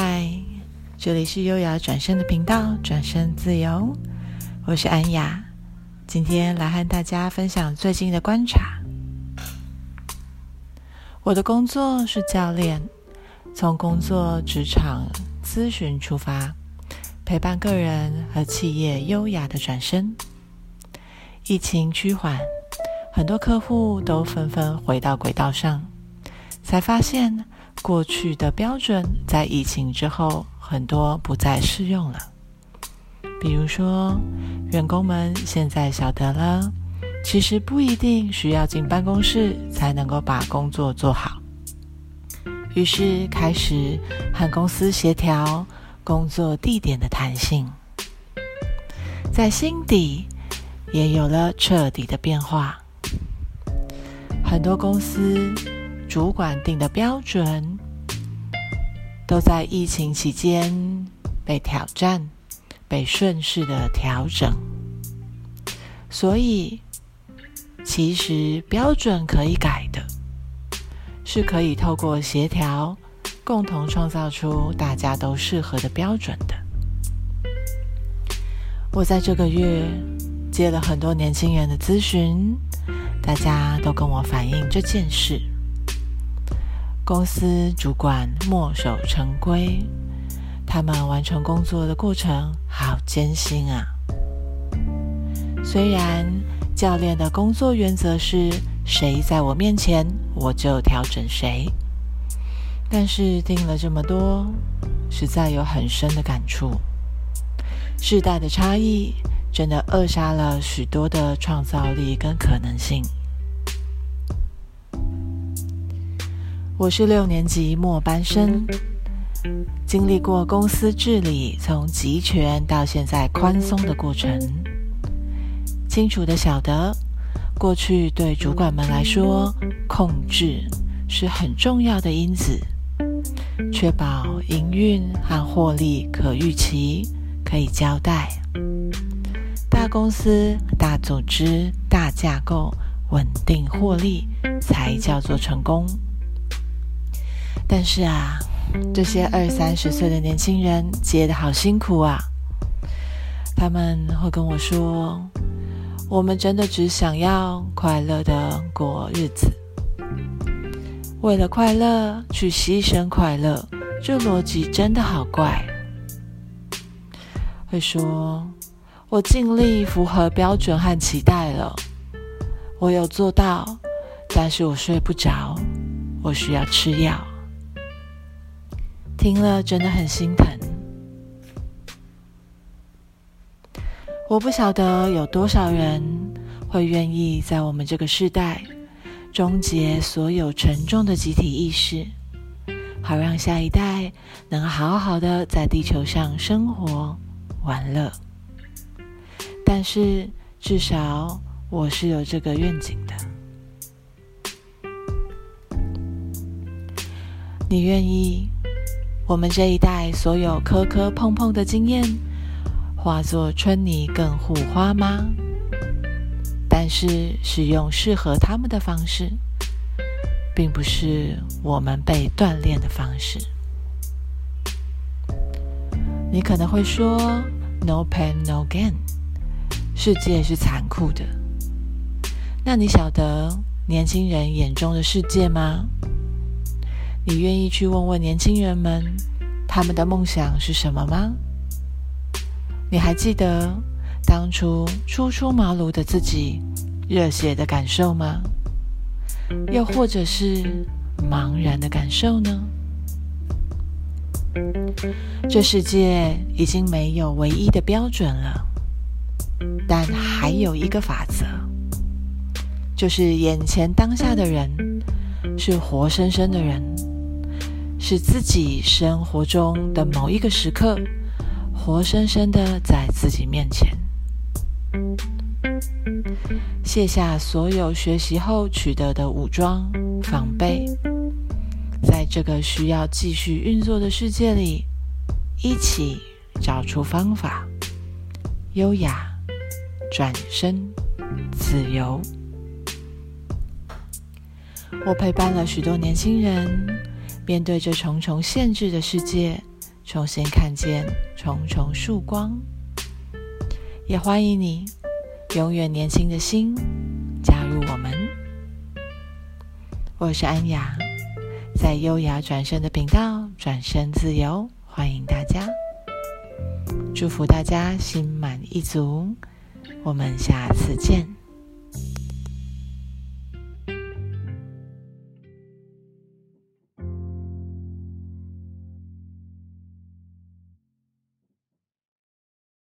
嗨，这里是优雅转身的频道，转身自由，我是安雅，今天来和大家分享最近的观察。我的工作是教练，从工作职场咨询出发，陪伴个人和企业优雅的转身。疫情趋缓，很多客户都纷纷回到轨道上，才发现。过去的标准在疫情之后，很多不再适用了。比如说，员工们现在晓得了，其实不一定需要进办公室才能够把工作做好。于是开始和公司协调工作地点的弹性，在心底也有了彻底的变化。很多公司。主管定的标准都在疫情期间被挑战、被顺势的调整，所以其实标准可以改的，是可以透过协调，共同创造出大家都适合的标准的。我在这个月接了很多年轻人的咨询，大家都跟我反映这件事。公司主管墨守成规，他们完成工作的过程好艰辛啊。虽然教练的工作原则是谁在我面前，我就调整谁，但是听了这么多，实在有很深的感触。世代的差异真的扼杀了许多的创造力跟可能性。我是六年级末班生，经历过公司治理从集权到现在宽松的过程，清楚地晓得，过去对主管们来说，控制是很重要的因子，确保营运和获利可预期，可以交代。大公司、大组织、大架构，稳定获利，才叫做成功。但是啊，这些二三十岁的年轻人接得好辛苦啊！他们会跟我说：“我们真的只想要快乐的过日子，为了快乐去牺牲快乐，这逻辑真的好怪。”会说：“我尽力符合标准和期待了，我有做到，但是我睡不着，我需要吃药。”听了真的很心疼。我不晓得有多少人会愿意在我们这个时代终结所有沉重的集体意识，好让下一代能好好的在地球上生活玩乐。但是至少我是有这个愿景的。你愿意？我们这一代所有磕磕碰碰的经验，化作春泥更护花吗？但是使用适合他们的方式，并不是我们被锻炼的方式。你可能会说：“No pain, no gain。”世界是残酷的。那你晓得年轻人眼中的世界吗？你愿意去问问年轻人们，他们的梦想是什么吗？你还记得当初初出茅庐的自己热血的感受吗？又或者是茫然的感受呢？这世界已经没有唯一的标准了，但还有一个法则，就是眼前当下的人是活生生的人。是自己生活中的某一个时刻，活生生的在自己面前，卸下所有学习后取得的武装防备，在这个需要继续运作的世界里，一起找出方法，优雅转身自由。我陪伴了许多年轻人。面对这重重限制的世界，重新看见重重曙光。也欢迎你，永远年轻的心，加入我们。我是安雅，在优雅转身的频道，转身自由，欢迎大家。祝福大家心满意足，我们下次见。